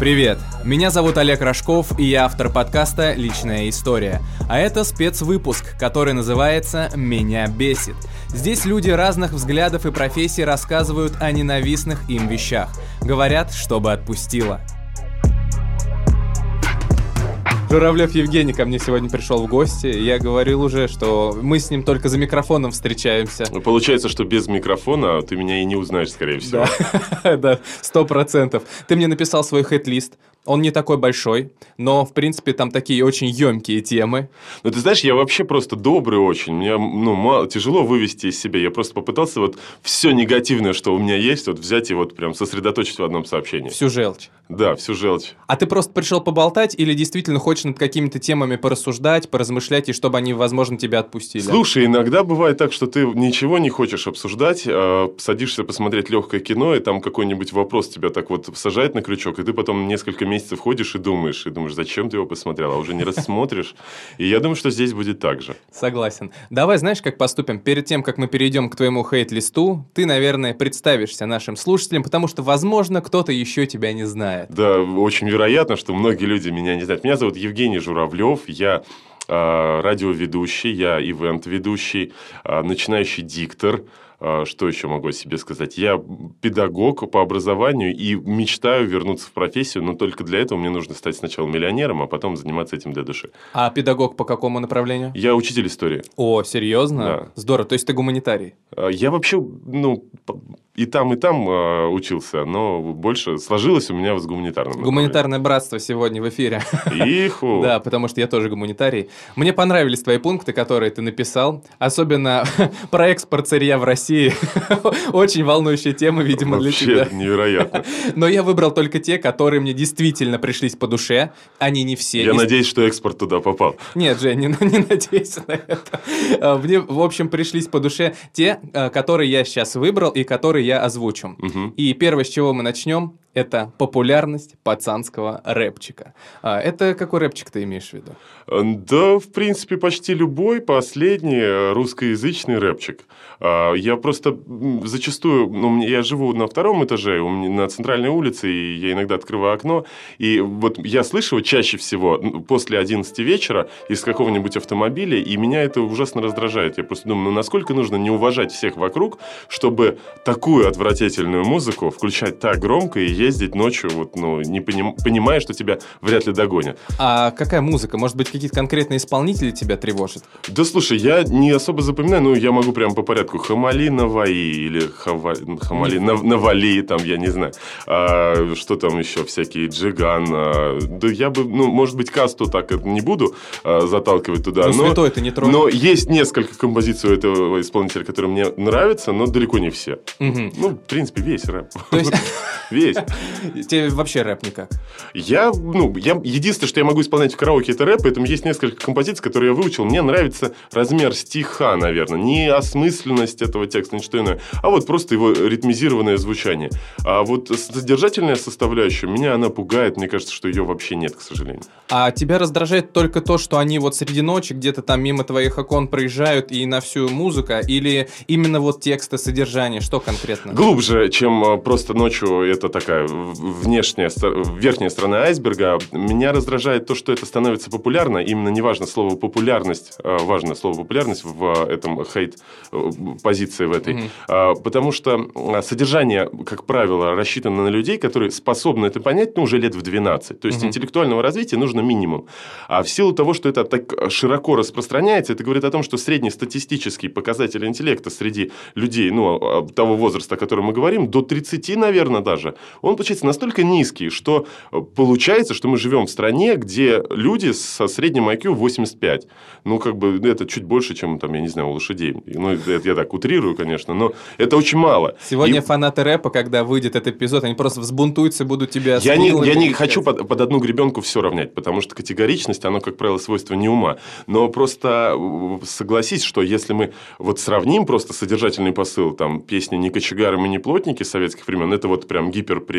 Привет! Меня зовут Олег Рожков, и я автор подкаста «Личная история». А это спецвыпуск, который называется «Меня бесит». Здесь люди разных взглядов и профессий рассказывают о ненавистных им вещах. Говорят, чтобы отпустило. Журавлев Евгений ко мне сегодня пришел в гости. Я говорил уже, что мы с ним только за микрофоном встречаемся. Ну, Получается, что без микрофона ты меня и не узнаешь, скорее всего. Да, сто процентов. Ты мне написал свой хэт-лист. Он не такой большой, но, в принципе, там такие очень емкие темы. Ну, ты знаешь, я вообще просто добрый очень. Мне ну, мало, тяжело вывести из себя. Я просто попытался вот все негативное, что у меня есть, вот взять и вот прям сосредоточить в одном сообщении. Всю желчь. Да, всю желчь. А ты просто пришел поболтать или действительно хочешь над какими-то темами порассуждать, поразмышлять, и чтобы они, возможно, тебя отпустили? Слушай, иногда бывает так, что ты ничего не хочешь обсуждать, а садишься посмотреть легкое кино, и там какой-нибудь вопрос тебя так вот сажает на крючок, и ты потом несколько месяцев ходишь и думаешь, и думаешь, зачем ты его посмотрел, а уже не рассмотришь. И я думаю, что здесь будет так же. Согласен. Давай, знаешь, как поступим? Перед тем, как мы перейдем к твоему хейт-листу, ты, наверное, представишься нашим слушателям, потому что, возможно, кто-то еще тебя не знает. Да, очень вероятно, что многие люди меня не знают. Меня зовут Евгений Журавлев, я э, радиоведущий, я ивент-ведущий, э, начинающий диктор. Э, Что еще могу о себе сказать? Я педагог по образованию и мечтаю вернуться в профессию, но только для этого мне нужно стать сначала миллионером, а потом заниматься этим для души. А педагог по какому направлению? Я учитель истории. О, серьезно? Да. Здорово. То есть ты гуманитарий? Э, Я вообще, ну, и там, и там э, учился, но больше сложилось у меня с гуманитарным. Гуманитарное братство сегодня в эфире. Иху. Да, потому что я тоже гуманитарий. Мне понравились твои пункты, которые ты написал. Особенно про экспорт сырья в России. Очень волнующая тема, видимо, для Вообще тебя. невероятно. Но я выбрал только те, которые мне действительно пришлись по душе. Они не все. Я Не- надеюсь, что экспорт туда попал. Нет, Жень, не, не надейся на это. А, Мне, в общем, пришлись по душе те, а, которые я сейчас выбрал и которые я озвучу. Мгм. И первое, с чего мы начнем, это популярность пацанского рэпчика. А, Это какой рэпчик ты имеешь в виду? Да, в принципе, почти любой последний э, русскоязычный рэпчик. А, Я просто зачастую, ну, я живу на втором этаже, у меня на центральной улице, и я иногда открываю окно, и вот я слышу его чаще всего после 11 вечера из какого-нибудь автомобиля, и меня это ужасно раздражает. Я просто думаю, ну, насколько нужно не уважать всех вокруг, чтобы такую отвратительную музыку включать так громко и ездить ночью, вот, ну, не поним- понимая, что тебя вряд ли догонят. А какая музыка? Может быть, какие-то конкретные исполнители тебя тревожат? Да слушай, я не особо запоминаю, но я могу прям по порядку. Хамали Наваи или Хава... Хамали Нав- Навали, там, я не знаю. А, что там еще, всякие Джиган. а, да я бы, ну, может быть, касту так это не буду а, заталкивать туда. Ну, но, святой ты не тронь. но есть несколько композиций у этого исполнителя, которые мне нравятся, но далеко не все. Мгм. Ну, в принципе, весь рэп. Весь. Тебе вообще рэп никак? Я, ну, я, единственное, что я могу исполнять в караоке, это рэп, поэтому есть несколько композиций, которые я выучил. Мне нравится размер стиха, наверное, не осмысленность этого текста, ничто иное, а вот просто его ритмизированное звучание. А вот содержательная составляющая, меня она пугает, мне кажется, что ее вообще нет, к сожалению. А тебя раздражает только то, что они вот среди ночи где-то там мимо твоих окон проезжают и на всю музыка, или именно вот тексты, содержание, что конкретно? Глубже, чем э, просто ночью, это такая внешняя, верхняя сторона айсберга. Меня раздражает то, что это становится популярно. Именно не важно слово популярность, э, важно слово популярность в э, этом хейт э, позиции в этой. А, Потому что содержание, как правило, рассчитано на людей, которые способны это понять, ну, уже лет в 12. То есть Мгм. интеллектуального развития нужно минимум. А в силу того, что это так широко распространяется, это говорит о том, что среднестатистический показатель интеллекта среди людей, ну, а, того возраста, о котором мы говорим, до 30, наверное, даже, он получается настолько низкий, что э, получается, что мы живем в стране, где люди со средним IQ 85. Ну, как бы, это чуть больше, чем, там, я не знаю, у лошадей. Ну, это я так утрирую, конечно, но это очень мало. Сегодня И- фанаты рэпа, когда выйдет этот эпизод, они просто взбунтуются и будут тебя... я не, я не хочу под, под одну гребенку все равнять, потому что категоричность, оно, как правило, свойство не ума. Но просто э, согласись, что если мы вот сравним просто содержательный посыл, там, песни «Не кочегары, мы не плотники» советских времен, это вот прям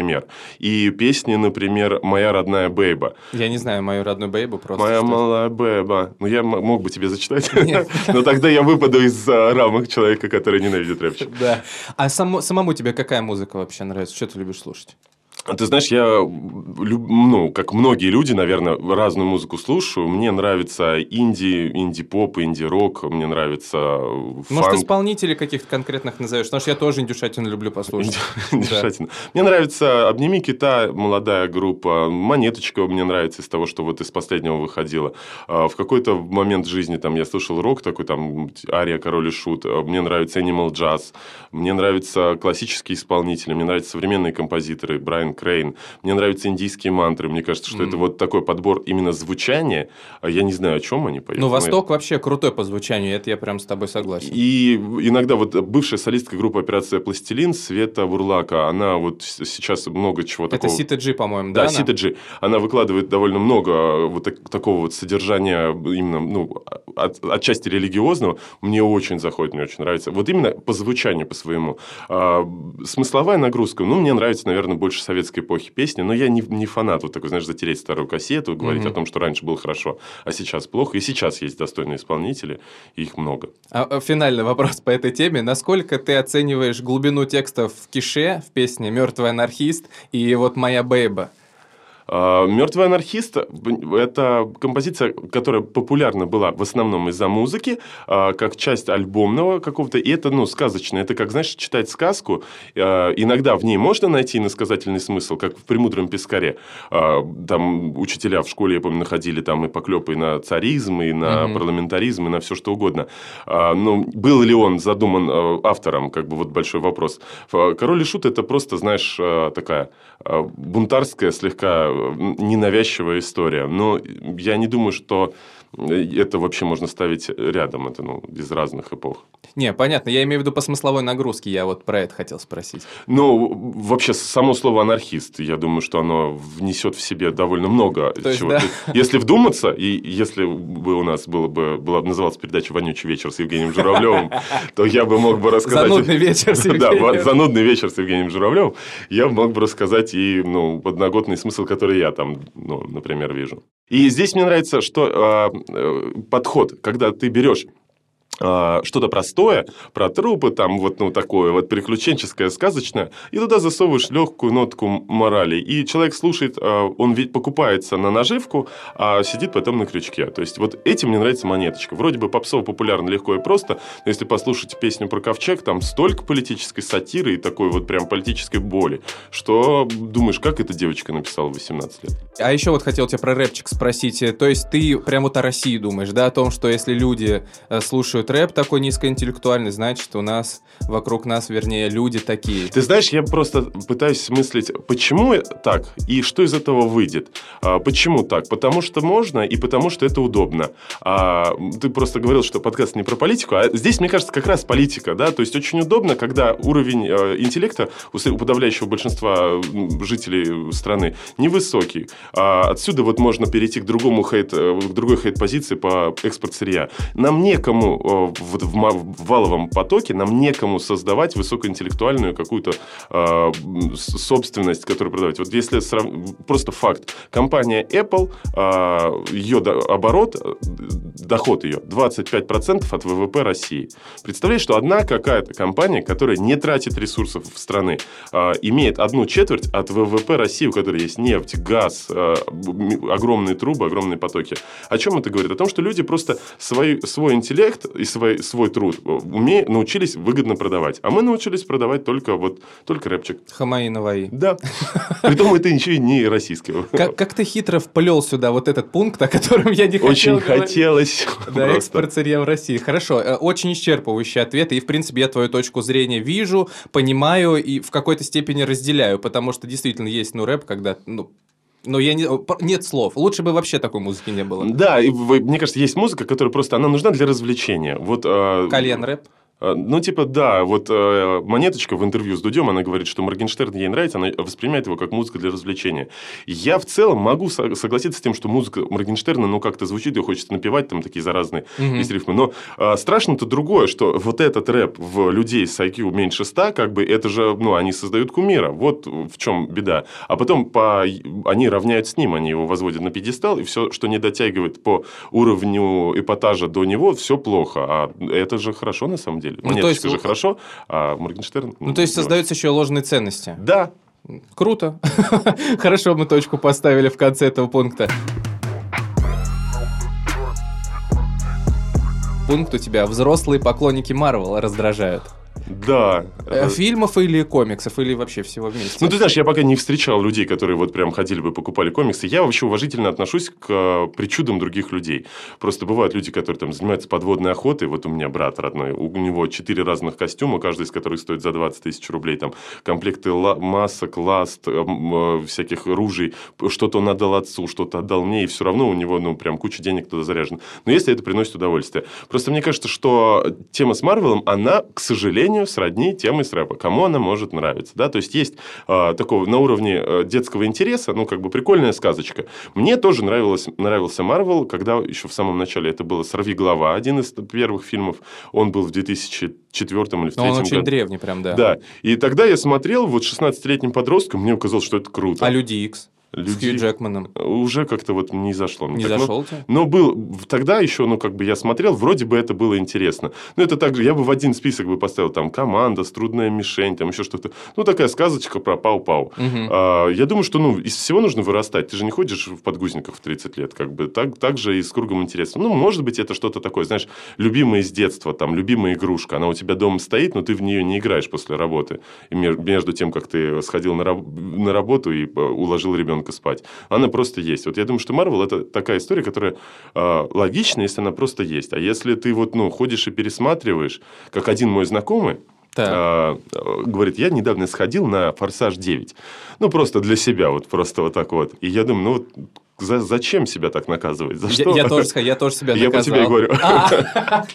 гиперпример. И песни, например, «Моя родная бейба». Я не знаю мою родную бейбу просто. Моя малая бэба. Ну, я мог бы тебе зачитать, но тогда я выпаду из а, рамок человека, который ненавидит рэпчик. Да. А само- самому тебе какая музыка вообще нравится? Что ты любишь слушать? Ты знаешь, я, ну, как многие люди, наверное, разную музыку слушаю. Мне нравится инди, инди-поп, инди-рок, мне нравится фанк. Может, исполнителей каких-то конкретных назовешь? Потому что я тоже индюшатину люблю послушать. Индюшатину. Мне нравится «Обними кита», молодая группа. «Монеточка» мне нравится из того, что вот из последнего выходила. А, в какой-то момент жизни там я слушал рок такой, там, «Ария, Король и Шут». Мне нравится Animal Jazz. Мне нравятся классические исполнители. Мне нравятся современные композиторы. Брайан Крейн. Мне нравятся индийские мантры. Мне кажется, что mm. это вот такой подбор именно звучания. А я не знаю, о чем они поют. Ну, Восток я... вообще крутой по звучанию, это я прям с тобой согласен. И иногда вот бывшая солистка группы «Операция Пластилин» Света Бурлака, она вот сейчас много чего это такого... Это Джи, по-моему, да? Да, Сита Джи. Она выкладывает довольно много вот так, такого вот содержания, именно, ну, от, отчасти религиозного. Мне очень заходит, мне очень нравится. Вот именно по звучанию, по своему. А, смысловая нагрузка, ну, мне нравится, наверное, больше советской эпохи песни, но я не, не фанат вот такой, знаешь, затереть старую кассету, говорить mm-hmm. о том, что раньше было хорошо, а сейчас плохо. И сейчас есть достойные исполнители, и их много. А, а финальный вопрос по этой теме. Насколько ты оцениваешь глубину текстов в Кише, в песне «Мертвый анархист» и вот «Моя бейба»? А, Мертвый анархист – это композиция, которая популярна была в основном из-за музыки, а, как часть альбомного какого-то. И это, ну, сказочно. Это как, знаешь, читать сказку. А, иногда в ней можно найти иносказательный смысл, как в «Премудром пескаре». Там учителя в школе, я помню, находили там и поклепы на царизм, и на угу. парламентаризм, и на все что угодно. Но был ли он задуман автором, как бы вот большой вопрос. «Король и шут» – это просто, знаешь, такая бунтарская слегка ненавязчивая история. Но я не думаю, что это вообще можно ставить рядом, это ну, из разных эпох. Не, понятно, я имею в виду по смысловой нагрузке, я вот про это хотел спросить. Ну, вообще, само слово анархист, я думаю, что оно внесет в себе довольно много То чего. Есть, да? Если вдуматься, и если бы у нас было бы, была бы называлась передача «Вонючий вечер» с Евгением Журавлевым, то я бы мог бы рассказать... Занудный вечер с Евгением. Да, занудный вечер с Евгением Журавлевым. Я мог бы рассказать и ну, подноготный смысл, который я там, ну, например, вижу. И здесь мне нравится, что э, подход, когда ты берешь а, что-то простое, про трупы, там вот ну, такое вот приключенческое, сказочное, и туда засовываешь легкую нотку морали. И человек слушает, а, он ведь покупается на наживку, а сидит потом на крючке. То есть, вот этим мне нравится монеточка. Вроде бы попсово популярно, легко и просто, но если послушать песню про ковчег, там столько политической сатиры и такой вот прям политической боли, что думаешь, как эта девочка написала в 18 лет. А еще вот хотел тебя про рэпчик спросить. То есть, ты прям вот о России думаешь, да, о том, что если люди э, слушают рэп такой низкоинтеллектуальный, значит, у нас, вокруг нас, вернее, люди такие. Ты знаешь, я просто пытаюсь мыслить, почему так и что из этого выйдет. А, почему так? Потому что можно и потому что это удобно. А, ты просто говорил, что подкаст не про политику, а здесь, мне кажется, как раз политика, да, то есть очень удобно, когда уровень э, интеллекта у подавляющего большинства жителей страны невысокий. А отсюда вот можно перейти к другому хейт, э, к другой хейт-позиции по экспорт сырья. Нам некому вот в, в валовом потоке нам некому создавать высокоинтеллектуальную какую-то э, собственность, которую продавать. Вот если срав... просто факт. Компания Apple, э, ее до... оборот, доход ее 25% от ВВП России. Представляешь, что одна какая-то компания, которая не тратит ресурсов в страны, э, имеет одну четверть от ВВП России, у которой есть нефть, газ, э, огромные трубы, огромные потоки. О чем это говорит? О том, что люди просто свой, свой интеллект и свой, свой труд уме, научились выгодно продавать. А мы научились продавать только, вот, только рэпчик. Хамаи Наваи. Да. Притом это ничего не российского. Как, как ты хитро вплел сюда вот этот пункт, о котором я не хотел Очень хотелось. Да, экспорт сырья в России. Хорошо. Э, очень исчерпывающий ответ. И, в принципе, я твою точку зрения вижу, понимаю и в какой-то степени разделяю. Потому что действительно есть, ну, рэп, когда, ну, но я не, нет слов. Лучше бы вообще такой музыки не было. Да, и, мне кажется, есть музыка, которая просто она нужна для развлечения. Вот. Э, Кальян рэп. А, ну, типа, да, вот э, Монеточка в интервью с Дудем, она говорит, что Моргенштерн ей нравится, она воспринимает его как музыка для развлечения. Я в целом могу со- согласиться с тем, что музыка Моргенштерна, ну, как-то звучит, ее хочется напевать, там такие заразные mm-hmm. есть рифмы. Но э, страшно-то другое, что вот этот рэп в людей с IQ меньше 100, как бы, это же, ну, они создают кумира. Вот в чем беда. А потом по... они равняют с ним, они его возводят на пьедестал, и все, что не дотягивает по уровню эпатажа до него, все плохо. А это же хорошо на самом деле деле. Ну, Монеточка то есть... же хорошо, а Моргенштерн... Ну, то есть, создаются еще ложные ценности. Да, Круто. Хорошо, мы точку поставили в конце этого пункта. Пункт у тебя «Взрослые поклонники Марвел раздражают». Да. Э, фильмов или комиксов, или вообще всего вместе? Ну, ты знаешь, я пока не встречал людей, которые вот прям ходили бы, покупали комиксы. Я вообще уважительно отношусь к э, причудам других людей. Просто бывают люди, которые там занимаются подводной охотой. Вот у меня брат родной, у него четыре разных костюма, каждый из которых стоит за 20 тысяч рублей. Там комплекты масок, ласт, э, всяких ружей. Что-то он отдал отцу, что-то отдал мне, и все равно у него, ну, прям куча денег туда заряжена. Но если это приносит удовольствие. Просто мне кажется, что тема с Марвелом, она, к сожалению, сожалению, сродни темы с рэпа. Кому она может нравиться, да? То есть, есть э, такого на уровне э, детского интереса, ну, как бы прикольная сказочка. Мне тоже нравилось, нравился Марвел, когда еще в самом начале это было «Сорви голова», один из первых фильмов. Он был в 2004 или в третьем Он очень году. древний прям, да. Да. И тогда я смотрел, вот 16-летним подростком, мне казалось, что это круто. А «Люди Икс»? Люди... С Хью Джекманом. Уже как-то вот не зашло. Не так, зашел тебе? Но был, тогда еще, ну, как бы я смотрел, вроде бы это было интересно. Но это также, я бы в один список бы поставил там «Команда», «Трудная мишень», там еще что-то. Ну, такая сказочка про пау-пау. Угу. А, я думаю, что, ну, из всего нужно вырастать. Ты же не ходишь в подгузниках в 30 лет, как бы. Так, так же и с кругом интереса. Ну, может быть, это что-то такое, знаешь, любимое из детства, там, любимая игрушка. Она у тебя дома стоит, но ты в нее не играешь после работы. И между тем, как ты сходил на, раб- на работу и э, уложил ребенка спать. Она просто есть. Вот я думаю, что Марвел это такая история, которая э, логична, если она просто есть. А если ты вот, ну, ходишь и пересматриваешь, как один мой знакомый, так. говорит, я недавно сходил на «Форсаж 9». Ну, просто для себя, вот просто вот так вот. И я думаю, ну, вот за, зачем себя так наказывать? За что? Я, я, тоже, я тоже себя наказал. Я по тебе говорю. А.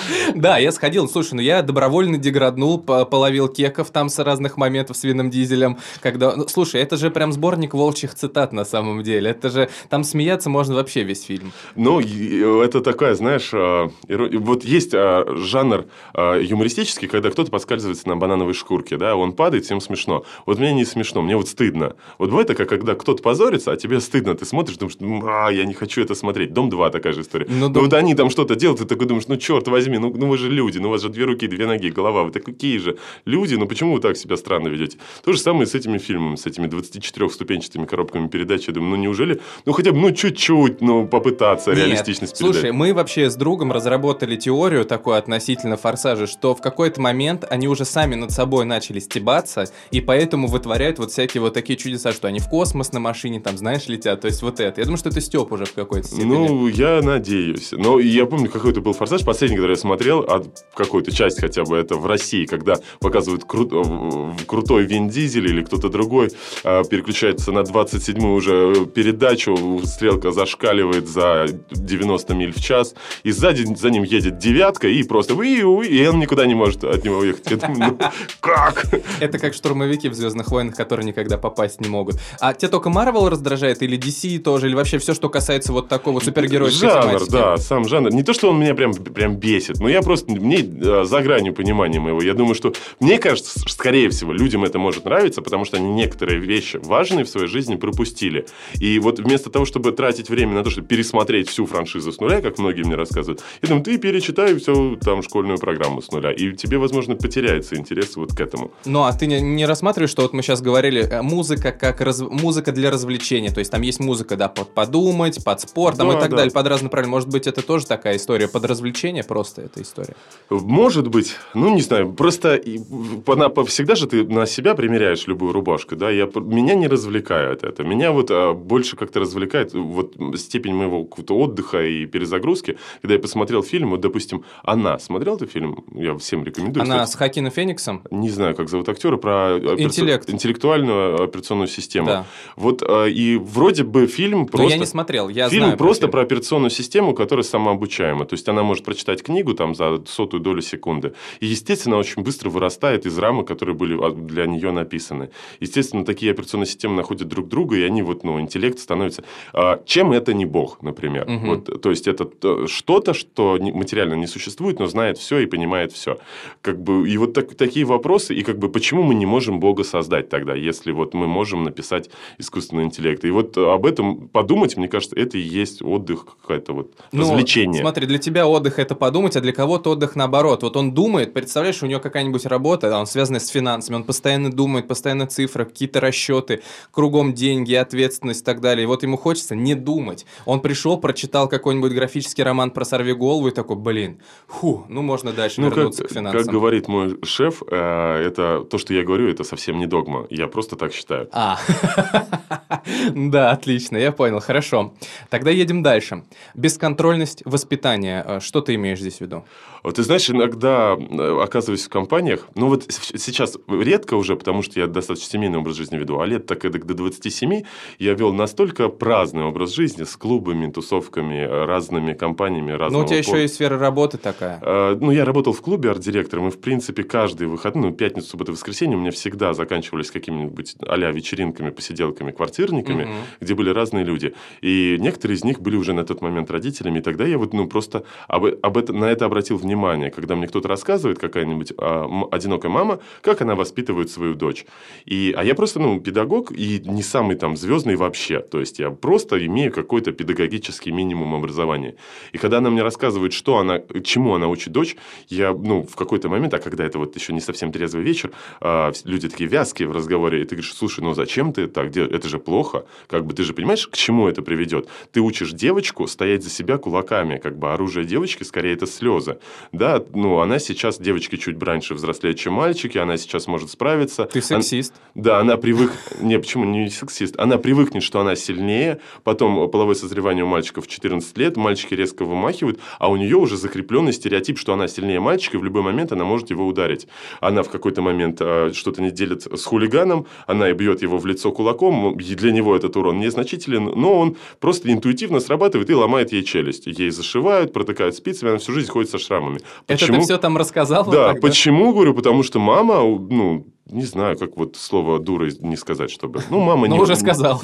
Да, я сходил. Слушай, ну я добровольно деграднул, половил кеков там с разных моментов с винным дизелем. Когда... Ну, слушай, это же прям сборник волчьих цитат на самом деле. Это же... Там смеяться можно вообще весь фильм. Ну, это такая, знаешь... А, вот есть а, жанр юмористический, когда кто-то подскальзывается на банановой шкурке, да, он падает, всем смешно. Вот мне не смешно, мне вот стыдно. Вот бывает такая, когда кто-то позорится, а тебе стыдно стыдно. Ты смотришь, думаешь, а, я не хочу это смотреть. Дом 2 такая же история. Ну, дом... вот они там что-то делают, ты такой думаешь, ну, черт возьми, ну, ну вы же люди, ну, у вас же две руки, две ноги, голова. Вы какие же люди, ну, почему вы так себя странно ведете? То же самое с этими фильмами, с этими 24-ступенчатыми коробками передач. Я думаю, ну, неужели, ну, хотя бы, ну, чуть-чуть, ну, попытаться Нет, реалистичность передать. Слушай, мы вообще с другом разработали теорию такую относительно «Форсажа», что в какой-то момент они уже сами над собой начали стебаться, и поэтому вытворяют вот всякие вот такие чудеса, что они в космос на машине, там, знаешь, летят хотят. То есть вот это. Я думаю, что это Степ уже в какой-то степени. Ну, я надеюсь. Но я помню, какой-то был «Форсаж», последний, который я смотрел, а какую-то часть хотя бы это в России, когда показывают кру- крутой Вин Дизель или кто-то другой, а, переключается на 27-ю уже передачу, стрелка зашкаливает за 90 миль в час, и сзади за ним едет девятка, и просто и он никуда не может от него уехать. Я думаю, ну, как? Это как штурмовики в «Звездных войнах», которые никогда попасть не могут. А тебе только Марвел раздражает или DC тоже, или вообще все, что касается вот такого супергеройской Жанр, тематики. да, сам жанр. Не то, что он меня прям, прям бесит, но я просто, мне э, за гранью понимания моего. Я думаю, что, мне кажется, скорее всего, людям это может нравиться, потому что они некоторые вещи важные в своей жизни пропустили. И вот вместо того, чтобы тратить время на то, чтобы пересмотреть всю франшизу с нуля, как многие мне рассказывают, я думаю, ты перечитай всю там школьную программу с нуля, и тебе, возможно, потеряется интерес вот к этому. Ну, а ты не, не рассматриваешь, что вот мы сейчас говорили, э, музыка как раз, музыка для развлечения, то есть там есть музыка, да, под подумать, под спортом да, и так да. далее, под разные правила. Может быть, это тоже такая история, под развлечение просто эта история? Может быть. Ну, не знаю, просто она, всегда же ты на себя примеряешь любую рубашку, да, я, меня не развлекает это. Меня вот а, больше как-то развлекает вот степень моего отдыха и перезагрузки, когда я посмотрел фильм, вот, допустим, «Она». Смотрел ты фильм? Я всем рекомендую. «Она» кстати. с Хакином Фениксом? Не знаю, как зовут актера, про Интеллект. интеллектуальную операционную систему. Да. Вот, а, и вроде вроде бы фильм просто... Но я не смотрел, я фильм знаю просто про, про операционную систему, которая самообучаема. То есть, она может прочитать книгу там за сотую долю секунды. И, естественно, очень быстро вырастает из рамок, которые были а, для нее написаны. Естественно, такие операционные системы находят друг друга, и они вот, ну, интеллект становится... А, чем это не бог, например? Угу. Вот, то есть, это что-то, что материально не существует, но знает все и понимает все. Как бы, и вот так, такие вопросы, и как бы почему мы не можем Бога создать тогда, если вот мы можем написать искусственный интеллект? И вот об этом подумать, мне кажется, это и есть отдых, какое-то вот ну, развлечение. Смотри, для тебя отдых – это подумать, думать, а для кого-то отдых наоборот. Вот он думает, представляешь, у него какая-нибудь работа, он связанная с финансами, он постоянно думает, постоянно цифры, какие-то расчеты, кругом деньги, ответственность и так далее. И вот ему хочется не думать. Он пришел, прочитал какой-нибудь графический роман про сорви голову и такой, блин, фу, ну можно дальше ну, вернуться как, к финансам. Как говорит мой шеф, э, это то, что я говорю, это совсем не догма. Я просто так считаю. А, да, отлично, я понял, хорошо. Тогда едем дальше. Бесконтрольность воспитания. Э, что ты имеешь здесь в виду? Вот ты знаешь, иногда э, оказываюсь в компаниях, ну вот сейчас редко уже, потому что я достаточно семейный образ жизни веду, а лет так эдак до 27 я вел настолько праздный образ жизни с клубами, тусовками, разными компаниями разного Ну, у тебя еще и сфера работы такая. Ну, я работал в клубе арт-директором, и, в принципе, каждый выходной, ну, пятницу, субботу, воскресенье у меня всегда заканчивались какими-нибудь а вечеринками, посиделками, квартирниками, угу. Где были разные люди. И некоторые из них были уже на тот момент родителями, и тогда я вот, ну, просто об, об это, на это обратил внимание когда мне кто-то рассказывает, какая-нибудь а, одинокая мама, как она воспитывает свою дочь. И, а я просто, ну, педагог и не самый там звездный вообще. То есть, я просто имею какой-то педагогический минимум образования. И когда она мне рассказывает, что она, чему она учит дочь, я, ну, в какой-то момент, а когда это вот еще не совсем трезвый вечер, а, люди такие вязкие в разговоре, и ты говоришь, слушай, ну зачем ты так делаешь? Это же плохо. Как бы ты же понимаешь, к чему это приведет? Ты учишь девочку стоять за себя кулаками, как бы оружие девочки скорее это слезы. Да, ну, она сейчас, девочки чуть раньше взрослеют, чем мальчики, она сейчас может справиться. Ты сексист. Она, да, она привык... Не, почему не сексист? Она привыкнет, что она сильнее, потом половое созревание у мальчиков в 14 лет, мальчики резко вымахивают, а у нее уже закрепленный стереотип, что она сильнее мальчика, и в любой момент она может его ударить. Она в какой-то момент э, что-то не делит с хулиганом, она и бьет его в лицо кулаком, и для него этот урон незначителен, но он просто интуитивно срабатывает и ломает ей челюсть. Ей зашивают, протыкают спицами, она всю жизнь ходит со шрамами. Почему? Это ты все там рассказал? Да, так, почему, говорю, потому что мама, ну, не знаю, как вот слово дура не сказать, чтобы... Ну, мама не... Ну, уже сказал.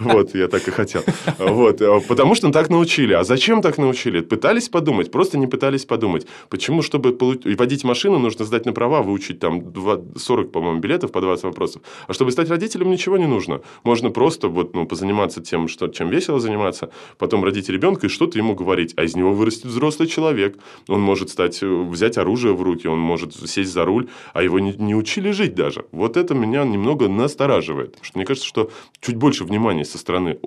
Вот, я так и хотел. Вот, э, потому что так научили. А зачем так научили? Пытались подумать, просто не пытались подумать. Почему, чтобы водить машину, нужно сдать на права, выучить там 40, по-моему, билетов по 20 вопросов. А чтобы стать родителем, ничего не нужно. Можно просто вот, ну, позаниматься тем, что, чем весело заниматься, потом родить ребенка и что-то ему говорить. А из него вырастет взрослый человек. Он может стать, э, взять оружие в руки, он может сесть за руль, а его не, не учили жить даже. Вот это меня немного настораживает. Потому что мне кажется, что чуть больше внимания со стороны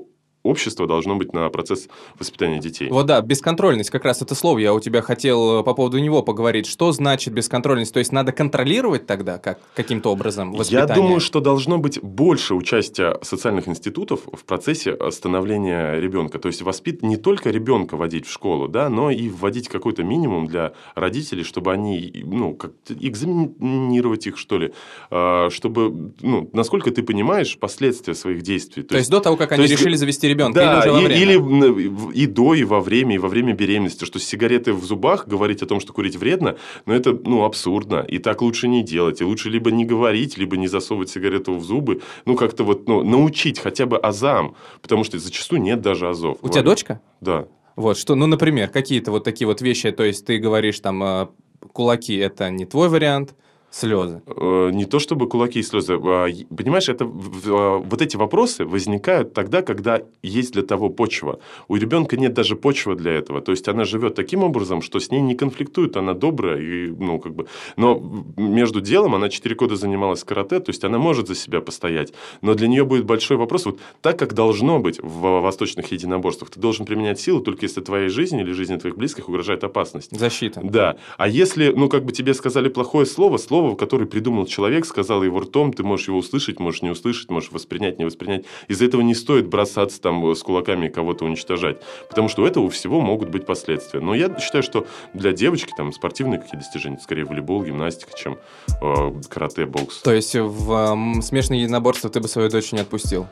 общество должно быть на процесс воспитания детей. Вот да, бесконтрольность, как раз это слово, я у тебя хотел э, по поводу него поговорить. Что значит бесконтрольность? То есть надо контролировать тогда как, каким-то образом воспитание? Я думаю, что должно быть больше участия социальных институтов в процессе становления ребенка. То есть воспит не только ребенка водить в школу, да, но и вводить какой-то минимум для родителей, чтобы они, ну, как экзаменировать их, что ли, а, чтобы, ну, насколько ты понимаешь последствия своих действий. То, То есть, есть до того, как они есть, решили завести ребенка да, или уже во время? Или и до, и во время, и во время беременности. Что сигареты в зубах, говорить о том, что курить вредно, но это, ну, абсурдно. И так лучше не делать. И лучше либо не говорить, либо не засовывать сигарету в зубы. Ну, как-то вот, ну, научить хотя бы азам. Потому что зачастую нет даже азов. У тебя дочка? Да. Вот, что, ну, например, какие-то вот такие вот вещи, то есть ты говоришь там, э, кулаки – это не твой вариант – Слезы. Э, не то чтобы кулаки и слезы. А, понимаешь, это, а, вот эти вопросы возникают тогда, когда есть для того почва. У ребенка нет даже почвы для этого. То есть она живет таким образом, что с ней не конфликтует, она добрая. И, ну, как бы... Но между делом она 4 года занималась карате, то есть она может за себя постоять. Но для нее будет большой вопрос, вот так как должно быть в восточных единоборствах, ты должен применять силу только если твоей жизни или жизни твоих близких угрожает опасность. Защита. Да. А если, ну, как бы тебе сказали плохое слово, слово слово, которое придумал человек, сказал его ртом, ты можешь его услышать, можешь не услышать, можешь воспринять, не воспринять. Из-за этого не стоит бросаться там с кулаками и кого-то уничтожать, потому что у этого всего могут быть последствия. Но я считаю, что для девочки там спортивные какие достижения, скорее волейбол, гимнастика, чем э, карате, бокс. То есть в э, смешанное единоборство ты бы свою дочь не отпустил?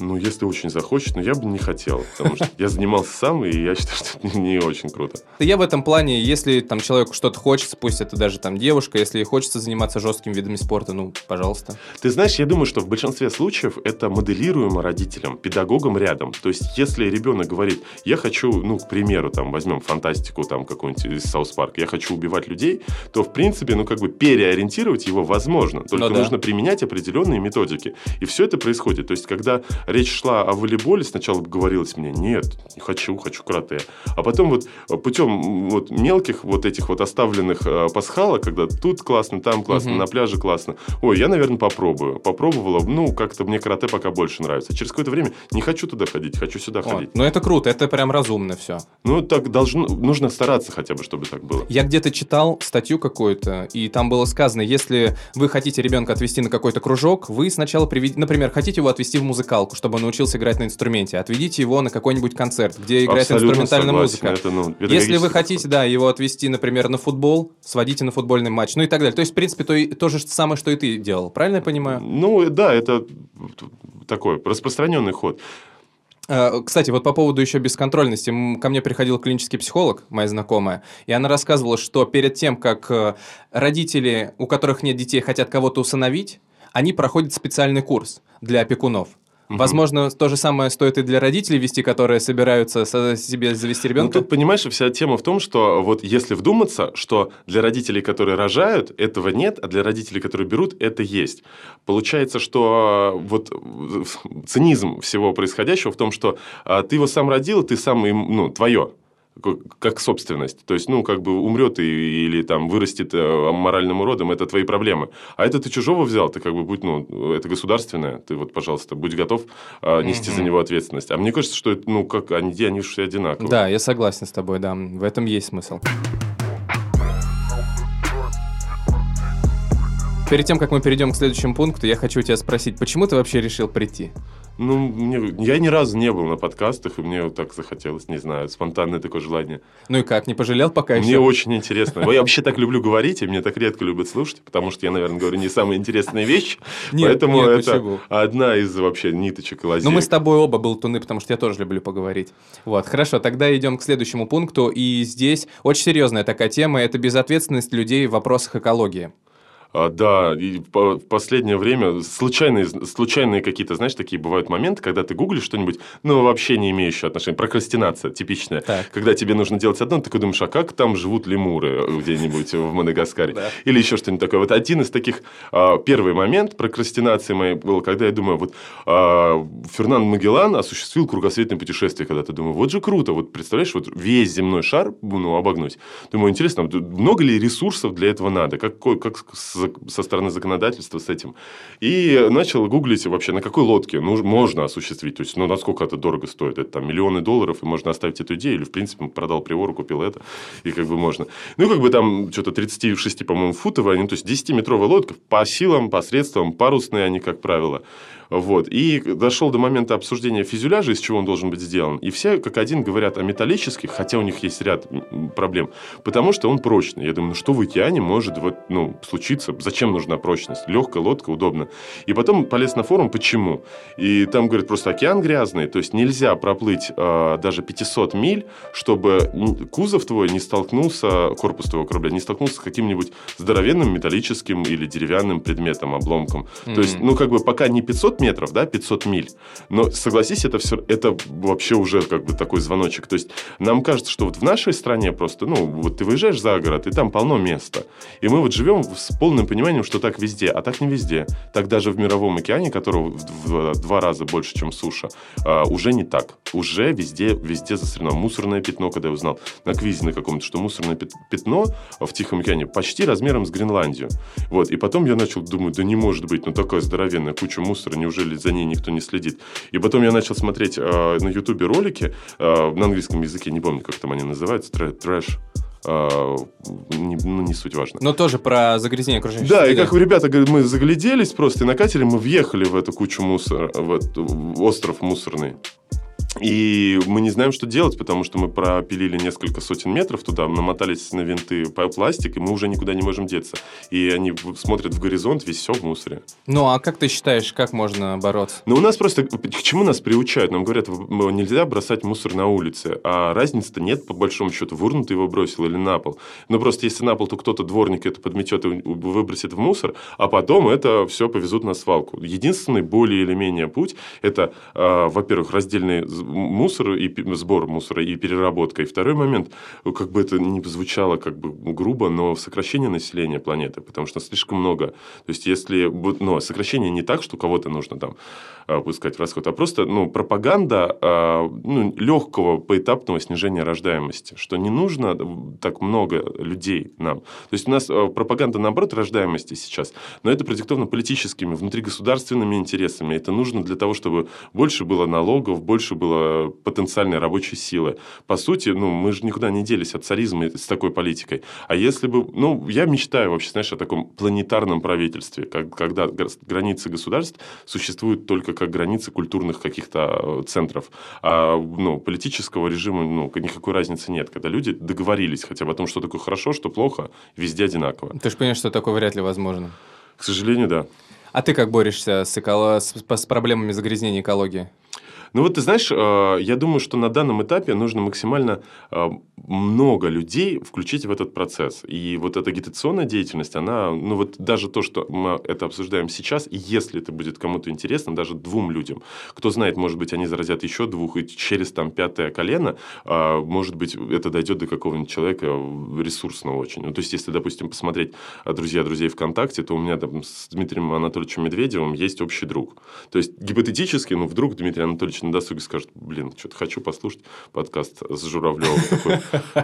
Ну, если очень захочет, но я бы не хотел, потому что я занимался сам, и я считаю, что это не очень круто. Я в этом плане, если там человеку что-то хочется, пусть это даже там девушка, если ей хочется заниматься жесткими видами спорта, ну, пожалуйста. Ты знаешь, я думаю, что в большинстве случаев это моделируемо родителям, педагогам рядом. То есть, если ребенок говорит, я хочу, ну, к примеру, там, возьмем фантастику там какую-нибудь из South Park, я хочу убивать людей, то, в принципе, ну, как бы переориентировать его возможно. Только ну, да. нужно применять определенные методики. И все это происходит. То есть, когда когда речь шла о волейболе, сначала говорилось мне, нет, не хочу, хочу карате. А потом вот путем вот мелких вот этих вот оставленных э, пасхалок, когда тут классно, там классно, угу. на пляже классно. Ой, я, наверное, попробую. Попробовала, ну, как-то мне карате пока больше нравится. Через какое-то время не хочу туда ходить, хочу сюда вот. ходить. Ну, это круто, это прям разумно все. Ну, так должно, нужно стараться хотя бы, чтобы так было. Я где-то читал статью какую-то, и там было сказано, если вы хотите ребенка отвести на какой-то кружок, вы сначала приведите, например, хотите его отвести в музыкалку, чтобы он научился играть на инструменте, отведите его на какой-нибудь концерт, где играет Абсолютно инструментальная согласен. музыка. Это, ну, если вы хотите, да, его отвести, например, на футбол, сводите на футбольный матч, ну и так далее. То есть, принципе, то, то же самое, что и ты делал. Правильно я понимаю? Ну, да, это такой распространенный ход. Э, кстати, вот по поводу еще бесконтрольности. Ко мне приходил клинический психолог, моя знакомая, и она рассказывала, что перед тем, как э, родители, у которых нет детей, хотят кого-то усыновить, они проходят специальный курс для опекунов. Угу. Возможно, то же самое стоит и для родителей вести, которые собираются себе завести ребенка. Ну, тут, понимаешь, вся тема в том, что вот если вдуматься, что для родителей, которые рожают, этого нет, а для родителей, которые берут, это есть. Получается, что вот цинизм всего происходящего в том, что а, ты его сам родил, ты сам, ну, твое как собственность. То есть, ну, как бы умрет и, или там вырастет э, моральным уродом, это твои проблемы. А это ты чужого взял, ты как бы будь, ну, это государственное, ты вот, пожалуйста, будь готов а, нести угу. за него ответственность. А мне кажется, что это, ну, как они, они все одинаковые. Да, я согласен с тобой, да, в этом есть смысл. Перед тем, как мы перейдем к следующему пункту, я хочу тебя спросить, почему ты вообще решил прийти? Ну, мне, я ни разу не был на подкастах, и мне вот так захотелось, не знаю, спонтанное такое желание. Ну и как, не пожалел пока еще? Мне очень интересно. Я вообще так люблю говорить, и мне так редко любят слушать, потому что я, наверное, говорю не самые интересные вещи. Нет, поэтому нет, это почему? одна из вообще ниточек и лазеек. Ну, мы с тобой оба болтуны, потому что я тоже люблю поговорить. Вот, хорошо, тогда идем к следующему пункту, и здесь очень серьезная такая тема, это безответственность людей в вопросах экологии. А, да, и в последнее время случайные, случайные какие-то, знаешь, такие бывают моменты, когда ты гуглишь что-нибудь, ну, вообще не имеющее отношения. Прокрастинация типичная. Так. Когда тебе нужно делать одно, ты такой думаешь, а как там живут лемуры где-нибудь в Мадагаскаре? Да. Или еще что-нибудь такое. Вот один из таких, а, первый момент прокрастинации моей был, когда я думаю, вот а, Фернанд Магеллан осуществил кругосветное путешествие когда ты думаю, вот же круто, вот представляешь, вот весь земной шар ну, обогнуть. Думаю, интересно, много ли ресурсов для этого надо? Как, как со стороны законодательства с этим. И начал гуглить вообще, на какой лодке ну, можно осуществить. То есть, ну, насколько это дорого стоит. Это там миллионы долларов, и можно оставить эту идею. Или, в принципе, продал приору, купил это, и как бы можно. Ну, как бы там что-то 36, по-моему, футовые, они, то есть 10-метровая лодка по силам, по средствам, парусные они, как правило. Вот. И дошел до момента обсуждения фюзеляжа, из чего он должен быть сделан. И все как один говорят о металлических, хотя у них есть ряд проблем, потому что он прочный. Я думаю, ну что в океане может вот, ну, случиться? Зачем нужна прочность? Легкая лодка, удобно. И потом полез на форум, почему? И там говорят, просто океан грязный, то есть нельзя проплыть э, даже 500 миль, чтобы кузов твой не столкнулся, корпус твоего корабля, не столкнулся с каким-нибудь здоровенным металлическим или деревянным предметом, обломком. Mm-hmm. То есть, ну, как бы пока не 500 метров, да, 500 миль. Но согласись, это все, это вообще уже как бы такой звоночек. То есть нам кажется, что вот в нашей стране просто, ну, вот ты выезжаешь за город, и там полно места. И мы вот живем с полным пониманием, что так везде, а так не везде. Так даже в мировом океане, которого в два раза больше, чем суша, а, уже не так. Уже везде, везде засорено. Мусорное пятно, когда я узнал на квизе на каком-то, что мусорное пятно в Тихом океане почти размером с Гренландию. Вот. И потом я начал думать, да не может быть, ну такая здоровенная куча мусора, не неужели за ней никто не следит? И потом я начал смотреть э, на Ютубе ролики э, на английском языке, не помню, как там они называются, трэш, Uh, не, ну, не суть важно. Но тоже про загрязнение окружающей Да, среды. и как ребята говорят, мы загляделись просто, и на катере мы въехали в эту кучу мусора, в, этот, остров мусорный. И мы не знаем, что делать, потому что мы пропилили несколько сотен метров туда, намотались на винты по пластик, и мы уже никуда не можем деться. И они смотрят в горизонт, весь все в мусоре. Ну, а как ты считаешь, как можно бороться? Ну, у нас просто... К чему нас приучают? Нам говорят, нельзя бросать мусор на улице. А разницы-то нет, по большому счету. В урну ты его бросил или на пол. Но просто если на пол, то кто-то, дворник, это подметет и выбросит в мусор, а потом это все повезут на свалку. Единственный более или менее путь – это, а, во-первых, раздельный мусор и сбор мусора и переработка. И второй момент, как бы это ни звучало как бы грубо, но сокращение населения планеты, потому что слишком много. То есть, если... Но сокращение не так, что кого-то нужно там а, пускать в расход, а просто ну, пропаганда а, ну, легкого поэтапного снижения рождаемости, что не нужно так много людей нам. То есть, у нас а, пропаганда, наоборот, рождаемости сейчас, но это продиктовано политическими, внутригосударственными интересами. Это нужно для того, чтобы больше было налогов, больше было потенциальной рабочей силы. По сути, ну, мы же никуда не делись от царизма с такой политикой. А если бы... Ну, я мечтаю вообще, знаешь, о таком планетарном правительстве, когда границы государств существуют только как границы культурных каких-то э, центров. А ну, политического режима ну, никакой разницы нет. Когда люди договорились хотя бы о том, что такое хорошо, что плохо, везде одинаково. Ты же понимаешь, что такое вряд ли возможно. К сожалению, да. А ты как борешься с, эколо... с, с проблемами загрязнения экологии? Ну вот ты знаешь, э, я думаю, что на данном этапе нужно максимально э, много людей включить в этот процесс. И вот эта агитационная деятельность, она, ну вот даже то, что мы это обсуждаем сейчас, если это будет кому-то интересно, даже двум людям, кто знает, может быть, они заразят еще двух, и через там пятое колено, э, может быть, это дойдет до какого-нибудь человека ресурсного очень. Ну, то есть, если, допустим, посмотреть «Друзья друзей ВКонтакте», то у меня там с Дмитрием Анатольевичем Медведевым есть общий друг. То есть, гипотетически, ну, вдруг Дмитрий Анатольевич на досуге скажет, блин, что-то хочу послушать подкаст с Журавлевым.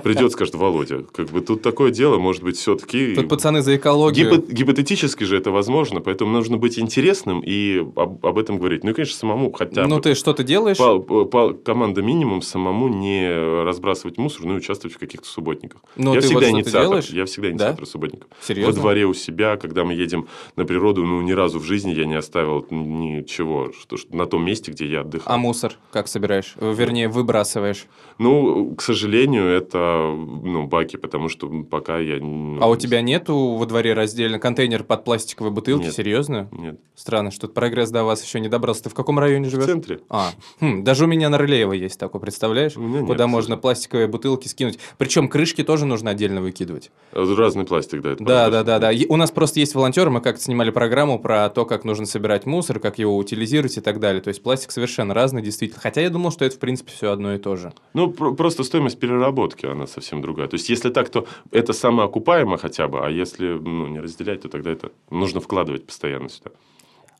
Придет, скажет, Володя, как бы тут такое дело, может быть, все-таки... Тут пацаны за экологию. Гипотетически же это возможно, поэтому нужно быть интересным и об, этом говорить. Ну и, конечно, самому хотя. Ну ты что ты делаешь? По, команда минимум самому не разбрасывать мусор, но и участвовать в каких-то субботниках. Но я, всегда инициатор, я всегда инициатор субботников. Серьезно? Во дворе у себя, когда мы едем на природу, ну ни разу в жизни я не оставил ничего что, что, на том месте, где я отдыхал. А мусор как собираешь? Вернее, выбрасываешь? Ну, к сожалению, это ну, баки, потому что пока я... Ну, а у тебя нету во дворе раздельно контейнер под пластиковые бутылки? Нет. Серьезно? Нет. Странно, что прогресс до вас еще не добрался. Ты в каком районе живешь? В центре. А, хм, даже у меня на Рылеево есть такой, представляешь? У меня нет, Куда можно пластиковые бутылки скинуть. Причем крышки тоже нужно отдельно выкидывать. Разный пластик, да. Это да, да, да, да. У нас просто есть волонтеры, мы как-то снимали программу про то, как нужно собирать мусор, как его утилизировать и так далее. То есть пластик совершенно разный, действительно. Хотя я думал, что это, в принципе, все одно и то же. Ну, про- просто стоимость переработки, она совсем другая. То есть, если так, то это самоокупаемо хотя бы, а если ну, не разделять, то тогда это нужно вкладывать постоянно сюда.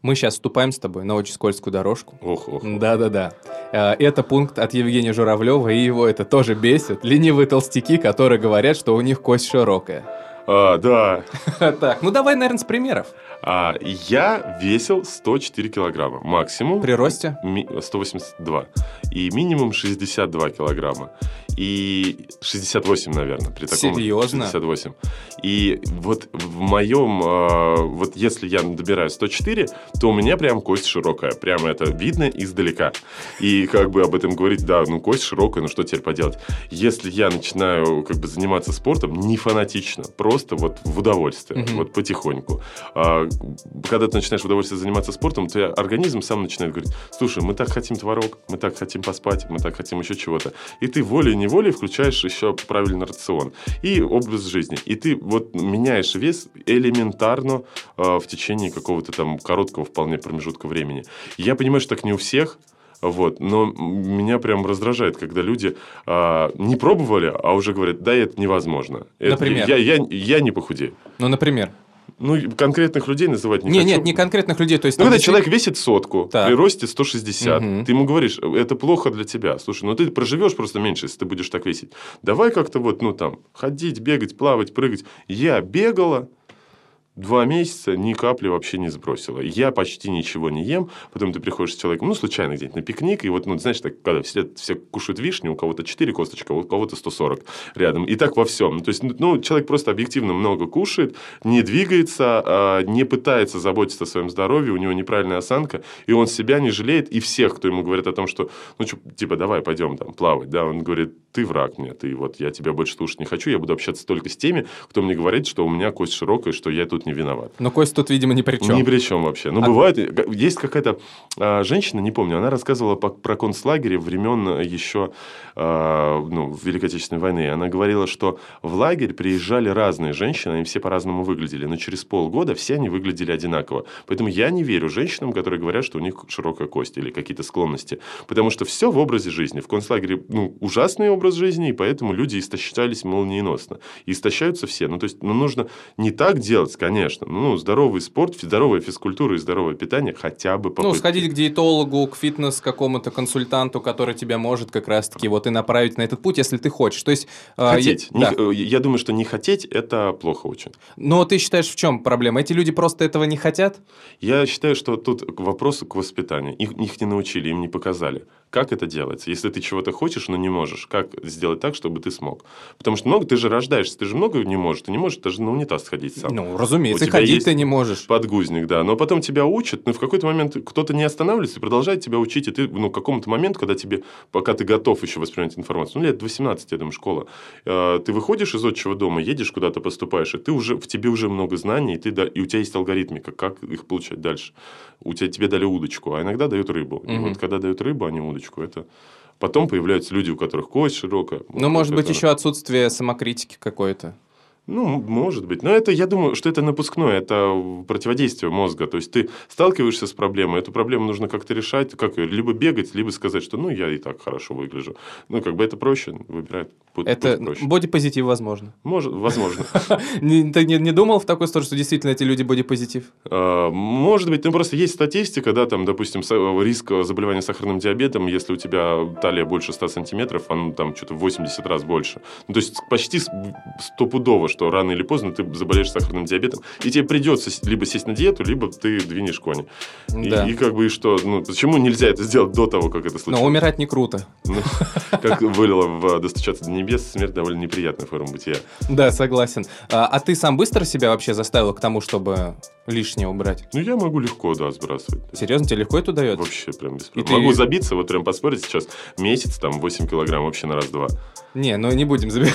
Мы сейчас вступаем с тобой на очень скользкую дорожку. Ох, ох. Да-да-да. Э, это пункт от Евгения Журавлева, и его это тоже бесит. Ленивые толстяки, которые говорят, что у них кость широкая. А, да. Так, ну давай, наверное, с примеров. А, я весил 104 килограмма. Максимум... При росте? 182. И минимум 62 килограмма. И 68, наверное, при таком... Серьезно? 68. И вот в моем... Э, вот если я добираю 104, то у меня прям кость широкая. Прямо это видно издалека. И как бы об этом говорить, да, ну кость широкая, ну что теперь поделать? Если я начинаю как бы заниматься спортом, не фанатично, просто вот в удовольствие, угу. вот потихоньку. А, когда ты начинаешь в удовольствие заниматься спортом, то организм сам начинает говорить, слушай, мы так хотим творог, мы так хотим поспать, мы так хотим еще чего-то. И ты волей неволей включаешь еще правильный рацион и образ жизни. И ты вот меняешь вес элементарно э, в течение какого-то там короткого вполне промежутка времени. Я понимаю, что так не у всех, вот. Но меня прям раздражает, когда люди а, не пробовали, а уже говорят, да, это невозможно. Например? Это, я, я, я не похудею. Ну, например? Ну, конкретных людей называть не не, хочу. Нет, не конкретных людей. То есть, ну, когда человек весит сотку, так. при росте 160, угу. ты ему говоришь, это плохо для тебя. Слушай, ну ты проживешь просто меньше, если ты будешь так весить. Давай как-то вот, ну там, ходить, бегать, плавать, прыгать. Я бегала, два месяца ни капли вообще не сбросила. Я почти ничего не ем. Потом ты приходишь с человеком, ну, случайно где-нибудь на пикник, и вот, ну, знаешь, так, когда все, все кушают вишню, у кого-то 4 косточка, у кого-то 140 рядом. И так во всем. То есть, ну, человек просто объективно много кушает, не двигается, а, не пытается заботиться о своем здоровье, у него неправильная осанка, и он себя не жалеет, и всех, кто ему говорит о том, что, ну, что, типа, давай пойдем там плавать, да, он говорит, ты враг мне, ты вот, я тебя больше слушать не хочу, я буду общаться только с теми, кто мне говорит, что у меня кость широкая, что я тут не виноват. Но Кость тут, видимо, ни при чем. Ни при чем вообще. Ну, А- бывает, э, есть какая-то а, женщина, не помню, она рассказывала по- про концлагеря времен еще а, ну, Великой Отечественной войны. Она говорила, что в лагерь приезжали разные женщины, они все по-разному выглядели, но через полгода все они выглядели одинаково. Поэтому я не верю женщинам, которые говорят, что у них широкая кость или какие-то склонности. Потому что все в образе жизни. В концлагере ну, ужасный образ жизни, и поэтому люди истощались молниеносно. И истощаются все. Ну, то есть, ну, нужно не так делать, конечно. Ну, здоровый спорт, здоровая физкультура и здоровое питание хотя бы Ну, попытки. сходить к диетологу, к фитнес какому-то консультанту, который тебя может как раз-таки вот и направить на этот путь, если ты хочешь. То есть... э, Хотеть. я- Не- да. э, я думаю, что не хотеть – это плохо очень. Но ты считаешь, в чем проблема? Эти люди просто этого не хотят? Я считаю, что тут к вопросу к воспитанию. Их, их не научили, им не показали. Как это делается? Если ты чего-то хочешь, но не можешь, как сделать так, чтобы ты смог? Потому что много, ты же рождаешься, ты же много не можешь. Ты не можешь даже на унитаз сходить сам. Ну, разумеется, У тебя ходить ты не можешь. Подгузник, да. Но потом тебя учат, но в какой-то момент кто-то не останавливается и продолжает тебя учить. И ты, ну, к какому-то моменту, когда тебе, пока ты готов еще воспринимать информацию, ну, лет 18, я думаю, школа, э, ты выходишь из отчего дома, едешь куда-то, поступаешь, и ты уже, в тебе уже много знаний, и, ты, да- и у тебя есть алгоритмика, как их получать дальше. У тебя, тебе дали удочку, а иногда дают рыбу. И Мгм. вот когда дают рыбу, а не удочку, это... Потом появляются люди, у которых кость широкая. Ну, Вот может быть, это- еще отсутствие самокритики какой-то. Ну, может быть. Но это, я думаю, что это напускное, это противодействие мозга. То есть ты сталкиваешься с проблемой, эту проблему нужно как-то решать, как её, либо бегать, либо сказать, что ну я и так хорошо выгляжу. Ну, как бы это проще, выбирать путь, Это путь проще. бодипозитив, возможно. Может, возможно. Ты не, думал в такой сторону, что действительно эти люди бодипозитив? А, Может быть, ну просто есть статистика, да, там, допустим, са- риск заболевания сахарным диабетом, если у тебя талия больше 100 сантиметров, он там что-то в 80 раз больше. Ну, то есть почти стопудово, что рано или поздно ты заболеешь сахарным диабетом, и тебе придется либо сесть на диету, либо ты двинешь кони. И, Да. и как бы и что, ну, почему нельзя это сделать до того, как это Но случилось? умирать не круто. Ну, как вылило в «Достучаться до небес», смерть довольно неприятная форма бытия. Да, согласен. А, а ты сам быстро себя вообще заставил к тому, чтобы лишнее убрать? Ну, я могу легко, да, сбрасывать. Серьезно, тебе легко это дается? Вообще прям без И проблем. ты- Могу забиться, вот прям поспорить сейчас, месяц, там, 8 килограмм вообще на раз-два. Не, ну не будем забирать.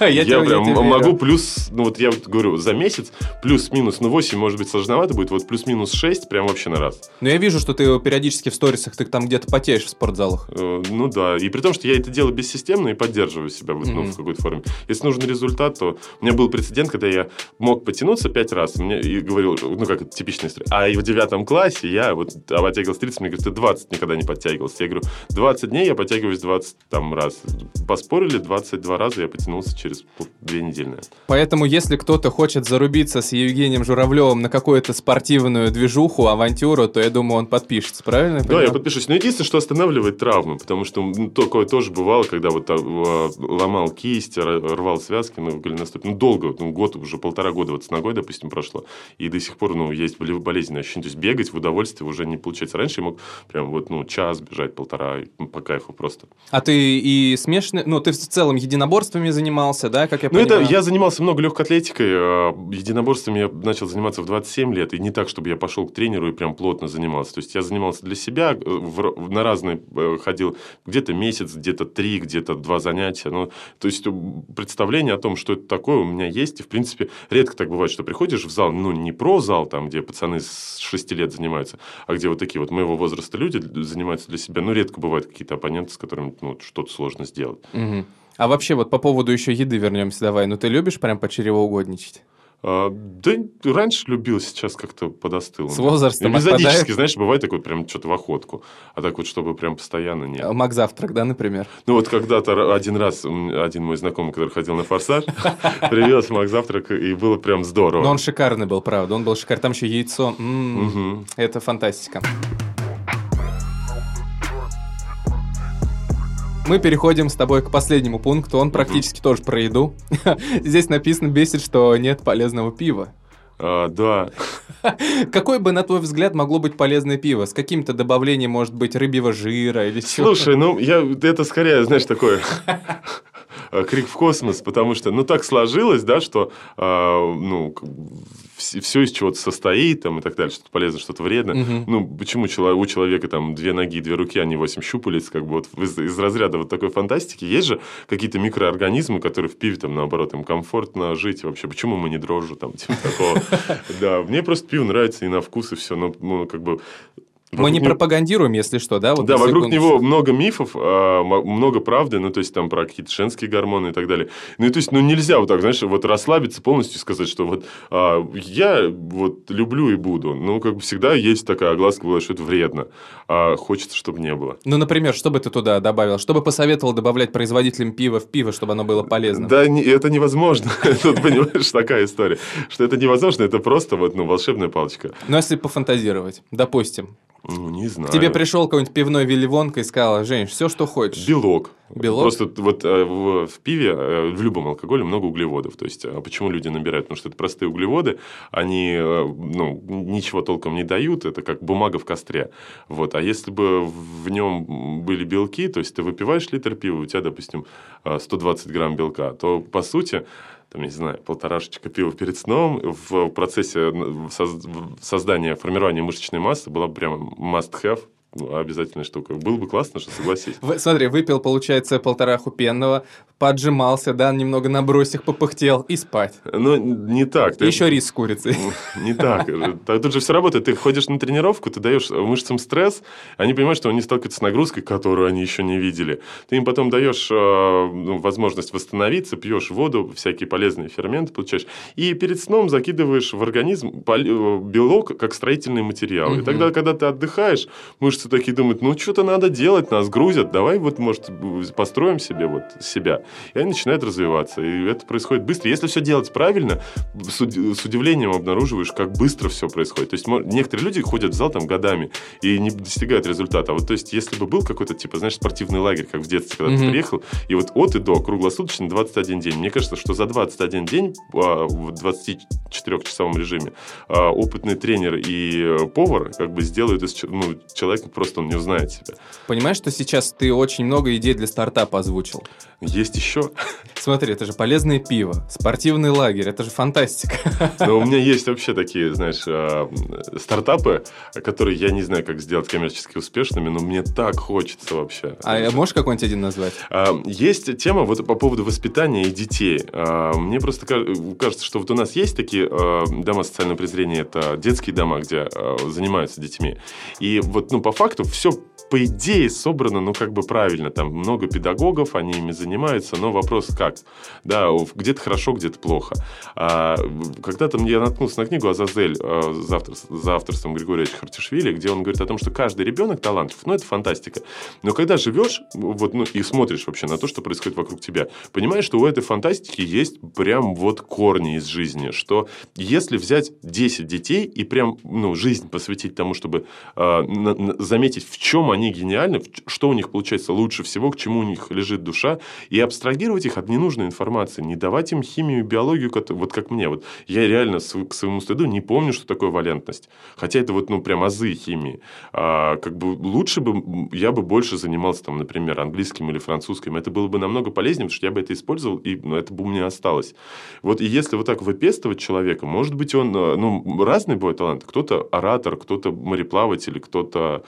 Я, прям могу плюс, ну вот я вот говорю, за месяц плюс-минус, ну 8 может быть сложновато будет, вот плюс-минус 6 прям вообще на раз. Но я вижу, что ты периодически в сторисах, ты там где-то потеешь в спортзалах. Э, Ну да, и при том, что я это делаю бессистемно и поддерживаю себя вот, ну, Мгм. в какой-то форме. Если нужен результат, то у меня был прецедент, когда я мог потянуться 5 раз, мне и говорил, ну как это типичная история, а и в девятом классе я вот а подтягивался 30, мне говорят, ты 20 никогда не подтягивался. Я говорю, 20 дней я подтягиваюсь 20 там раз. Поспорили, 22 раза я потянулся через две недели. наверное. Поэтому, если кто-то хочет зарубиться с Евгением Журавлевым на какую-то спортивную движуху, авантюру, то я думаю, он подпишется, правильно? я Да, понимаю? я подпишусь. Но единственное, что останавливает травмы, потому что ну, такое тоже бывало, когда вот а, ломал кисть, рвал связки ну, голеностопе. Ну, долго, ну, год, уже полтора года вот с ногой, допустим, прошло. И до сих пор, ну, есть боле- болезненное ощущение. То есть бегать в удовольствие уже не получается. Раньше я мог прям вот, ну, час бежать, полтора, ну, по кайфу просто. А ты и смешанный, ну, ты в целом единоборствами занимался, да, как я Ну, это понимаю? я занимался много легкой атлетикой. э, Единоборствами я начал заниматься в 27 лет. И не так, чтобы я пошел к тренеру и прям плотно занимался. То есть я занимался для себя, э, в на разные э, ходил где-то месяц, где-то три, где-то два занятия. Ну, то есть э, представление о том, что это такое, у меня есть. И, в принципе, редко так бывает, что приходишь в зал, ну, не про зал, там, где пацаны с 6 лет занимаются, а где вот такие вот моего возраста люди занимаются для себя. Ну, редко бывают какие-то оппоненты, с которыми ну, что-то сложно сделать. Мгм. А вообще, вот по поводу еще еды вернемся давай. Ну, ты любишь прям почеревоугодничать? А, да раньше любил, сейчас как-то подостыл. С возрастом Эпизодически, отпадает? знаешь, бывает такой прям что-то в охотку. А так вот, чтобы прям постоянно нет. А, Мак завтрак, да, например? Ну вот когда-то один раз один мой знакомый, который ходил на «Форсаж», привез маг завтрак, и было прям здорово. Но он шикарный был, правда. Он был шикарный. Там еще яйцо. М, Мгм. Это фантастика. Мы переходим с тобой к последнему пункту. Он практически тоже про еду. Здесь написано, бесит, что нет полезного пива. А, да. Какой бы, на твой взгляд, могло быть полезное пиво? С каким-то добавлением, может быть, рыбьего жира или чего? Слушай, ну, я, это скорее, знаешь, такое э, крик в космос, потому что, ну, так сложилось, да, что, э, ну, все из чего-то состоит, там, и так далее, что-то полезно, что-то вредно. Угу. Ну, почему у человека там две ноги, две руки, а не восемь щупалец, как бы вот из, из разряда вот такой фантастики. Есть же какие-то микроорганизмы, которые в пиве, там, наоборот, им комфортно жить вообще. Почему мы не дрожжи, там, типа такого. Да, мне просто пиво нравится и на вкус, и все. Но, ну, как бы Вокруг Мы не него... пропагандируем, если что, да? Вот да, вокруг него много мифов, а, много правды, ну, то есть, там про какие-то женские гормоны и так далее. Ну, и, то есть, ну, нельзя вот так, знаешь, вот расслабиться полностью и сказать, что вот а, я вот люблю и буду. Ну, как бы всегда есть такая огласка, была, что это вредно, а хочется, чтобы не было. Ну, например, что бы ты туда добавил? Что бы посоветовал добавлять производителям пива в пиво, чтобы оно было полезно? Да, не, это невозможно. Тут, понимаешь, такая история, что это невозможно, это просто вот, ну, волшебная палочка. Ну, если пофантазировать, допустим, ну, не знаю. К тебе пришел какой-нибудь пивной Вилли Вонка и сказал, Жень, все, что хочешь. Белок. Белок? Просто вот э, в, в пиве, э, в любом алкоголе много углеводов. То есть, а почему люди набирают? Потому что это простые углеводы, они э, ну, ничего толком не дают, это как бумага в костре. Вот. А если бы в нем были белки, то есть, ты выпиваешь литр пива, у тебя, допустим, 120 грамм белка, то, по сути, там, не знаю, полторашечка пива перед сном в процессе создания, формирования мышечной массы была прям must-have, ну, обязательная штука. Было бы классно, что согласись. Смотри, выпил, получается, полтораху пенного, поджимался, да, немного на бросик попыхтел и спать. Ну, не так. Ты... Еще рис с курицей. Не так. Тут же все работает. Ты ходишь на тренировку, ты даешь мышцам стресс, они понимают, что они сталкиваются с нагрузкой, которую они еще не видели. Ты им потом даешь э, ну, возможность восстановиться, пьешь воду, всякие полезные ферменты получаешь, и перед сном закидываешь в организм э, белок как строительный материал. И тогда, когда ты отдыхаешь, мышцы такие думают, ну, что-то надо делать, нас грузят, давай вот, может, построим себе вот себя. И они начинают развиваться. И это происходит быстро. Если все делать правильно, с, удивлением обнаруживаешь, как быстро все происходит. То есть некоторые люди ходят в зал там годами и не достигают результата. А вот, то есть, если бы был какой-то, типа, знаешь, спортивный лагерь, как в детстве, когда mm-hmm. ты приехал, и вот от и до круглосуточно 21 день. Мне кажется, что за 21 день а, в 24-часовом режиме а, опытный тренер и э, повар как бы сделают из ну, человека просто он не узнает себя. Понимаешь, что сейчас ты очень много идей для стартапа озвучил? Есть еще. Смотри, это же полезное пиво, спортивный лагерь, это же фантастика. Но у меня есть вообще такие, знаешь, а, стартапы, которые я не знаю, как сделать коммерчески успешными, но мне так хочется вообще. А можешь какой-нибудь один назвать? А, есть тема вот по поводу воспитания и детей. А, мне просто кажется, что вот у нас есть такие дома социального презрения, это детские дома, где занимаются детьми. И вот, ну, по факту все по идее собрано, ну, как бы правильно. Там много педагогов, они ими занимаются, но вопрос как? Да, где-то хорошо, где-то плохо. А, когда-то я наткнулся на книгу «Азазель» а, за, автор, за авторством Григория Хартишвили, где он говорит о том, что каждый ребенок талантлив. Ну, это фантастика. Но когда живешь вот, ну, и смотришь вообще на то, что происходит вокруг тебя, понимаешь, что у этой фантастики есть прям вот корни из жизни, что если взять 10 детей и прям ну, жизнь посвятить тому, чтобы э, на, на, заметить, в чем они гениальны, что у них получается лучше всего, к чему у них лежит душа, и абстрагировать их от ненужной информации, не давать им химию, биологию, вот как мне. Вот я реально к своему стыду не помню, что такое валентность. Хотя это вот, ну, прям азы химии. А, как бы лучше бы я бы больше занимался, там, например, английским или французским. Это было бы намного полезнее, потому что я бы это использовал, и ну, это бы у меня осталось. Вот и если вот так выпестовать человека, может быть, он, э, ну, разный бывает талант. Кто-то оратор, кто-то мореплаватель, кто-то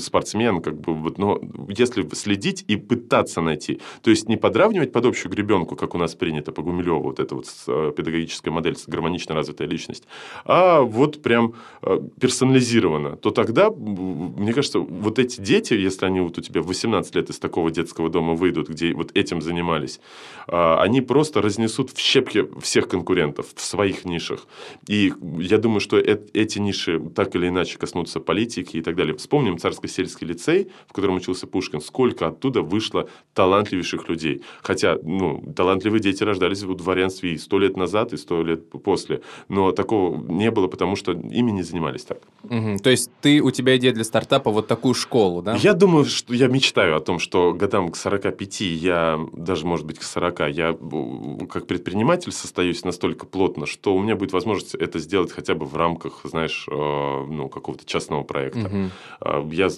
спортсмен, как бы, вот, но если следить и пытаться найти, то есть не подравнивать под общую гребенку, как у нас принято по Гумилеву, вот эта вот э, педагогическая модель, гармонично развитая личность, а вот прям э, персонализированно, то тогда, мне кажется, вот эти дети, если они вот у тебя в 18 лет из такого детского дома выйдут, где вот этим занимались, а, они просто разнесут в щепки всех конкурентов в своих нишах. И я думаю, что эти ниши так или иначе коснутся политики и так далее. Вспомним царско-сельский лицей, в котором учился Пушкин, сколько оттуда вышло талантливейших людей. Хотя, ну, талантливые дети рождались в дворянстве и сто лет назад, и сто лет после. Но такого не было, потому что ими не занимались так. Угу. То есть ты, у тебя идея для стартапа вот такую школу, да? Я думаю, что я мечтаю о том, что годам к 45 я, даже, может быть, к 40, я как предприниматель состоюсь настолько плотно, что у меня будет возможность это сделать хотя бы в рамках, знаешь, э, ну, какого-то частного проекта. Угу. Я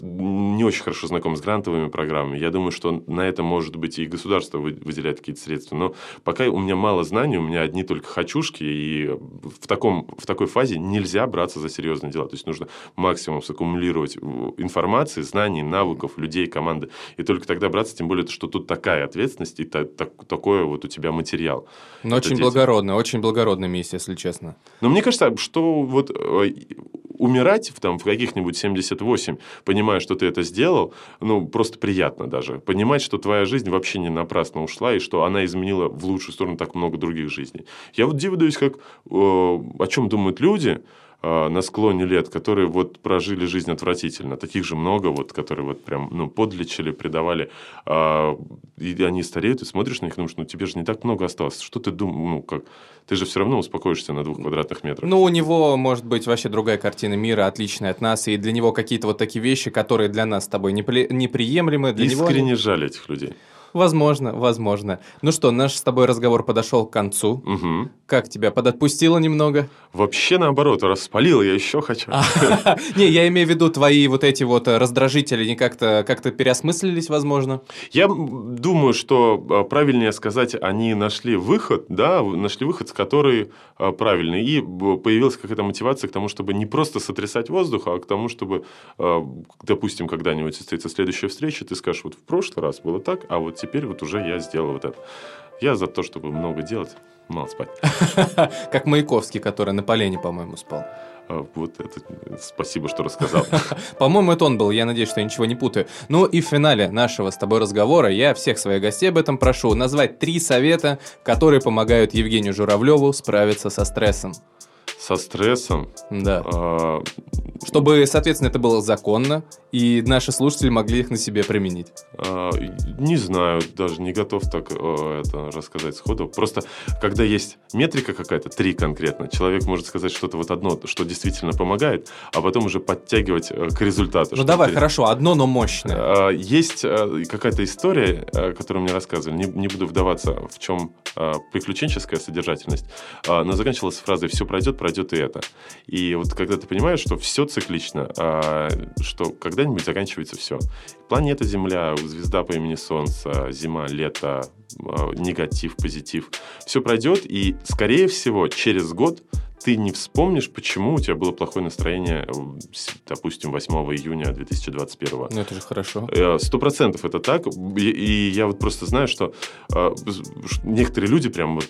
не очень хорошо знаком с грантовыми программами. Я думаю, что на это, может быть, и государство выделяет какие-то средства. Но пока у меня мало знаний, у меня одни только хочушки, и в, таком, в такой фазе нельзя браться за серьезные дела. То есть нужно максимум саккумулировать информации, знаний, навыков, людей, команды. И только тогда браться, тем более, что тут такая ответственность и та, так, такой вот у тебя материал. Но очень дети. благородно, очень благородная миссия, если честно. Но мне кажется, что вот э, умирать там, в каких-нибудь 78, понимая, что ты это сделал, ну, просто приятно даже. Понимать, что твоя жизнь вообще не напрасно ушла, и что она изменила в лучшую сторону так много других жизней. Я вот дивлюсь, как, э, о чем думают люди, на склоне лет, которые вот прожили жизнь отвратительно. Таких же много, вот, которые вот прям, ну, подлечили, предавали. Э, и они стареют, и смотришь на них, думаешь, ну, тебе же не так много осталось. Что ты думаешь, ну, как ты же все равно успокоишься на двух квадратных метрах. Ну, у него может быть вообще другая картина мира, отличная от нас, и для него какие-то вот такие вещи, которые для нас с тобой неприемлемы. Для Искренне него... жаль этих людей. Возможно, возможно. Ну что, наш с тобой разговор подошел к концу. Угу. Как тебя, подотпустило немного? Вообще наоборот, распалил, я еще хочу. Не, я имею в виду твои вот эти вот раздражители, не как-то как переосмыслились, возможно? Я думаю, что а, правильнее сказать, они нашли выход, да, нашли выход, который а, правильный, и появилась какая-то мотивация к тому, чтобы не просто сотрясать воздух, а к тому, чтобы, а, допустим, когда-нибудь состоится следующая встреча, ты скажешь, вот в прошлый раз было так, а вот теперь вот уже я сделал вот это. Я за то, чтобы много делать, мало спать. Как Маяковский, который на полене, по-моему, спал. А, вот это спасибо, что рассказал. По-моему, это он был. Я надеюсь, что я ничего не путаю. Ну и в финале нашего с тобой разговора я всех своих гостей об этом прошу назвать три совета, которые помогают Евгению Журавлеву справиться со стрессом со стрессом. Да. А... Чтобы, соответственно, это было законно, и наши слушатели могли их на себе применить. А, не знаю, даже не готов так а, это рассказать сходу. Просто, когда есть метрика какая-то, три конкретно, человек может сказать что-то вот одно, что действительно помогает, а потом уже подтягивать э, к результату. Ну давай, хорошо, одно, но мощное. А, есть э, какая-то история, э, которую мне рассказывали, не, не буду вдаваться, в чем приключенческая содержательность, но заканчивалась фразой «все пройдет, пройдет пройдет и это. И вот когда ты понимаешь, что все циклично, а, что когда-нибудь заканчивается все. Планета Земля, звезда по имени Солнце, зима, лето, а, негатив, позитив. Все пройдет, и, скорее всего, через год ты не вспомнишь, почему у тебя было плохое настроение, допустим, 8 июня 2021. Ну, это же хорошо. Э, сто процентов это так. И, я вот просто знаю, что э, некоторые люди прям вот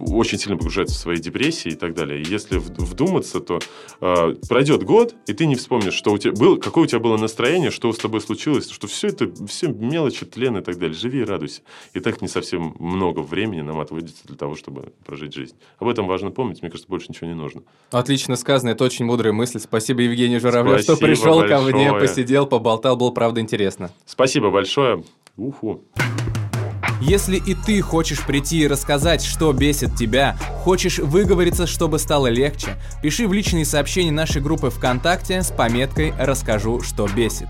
очень сильно погружаются в свои депрессии и так далее. И если вдуматься, то э, пройдет год, и ты не вспомнишь, что у тебя был, какое у тебя было настроение, что с тобой случилось, что все это, все мелочи, тлен и так далее. Живи и радуйся. И так не совсем много времени нам отводится для того, чтобы прожить жизнь. Об этом важно помнить. Мне кажется, больше ничего не нужно. Отлично сказано, это очень мудрая мысль. Спасибо, Евгений Журавлев, что пришел большое. ко мне, посидел, поболтал, было правда интересно. Спасибо большое. Уху. Если и ты хочешь прийти и рассказать, что бесит тебя, хочешь выговориться, чтобы стало легче, пиши в личные сообщения нашей группы ВКонтакте с пометкой «Расскажу, что бесит».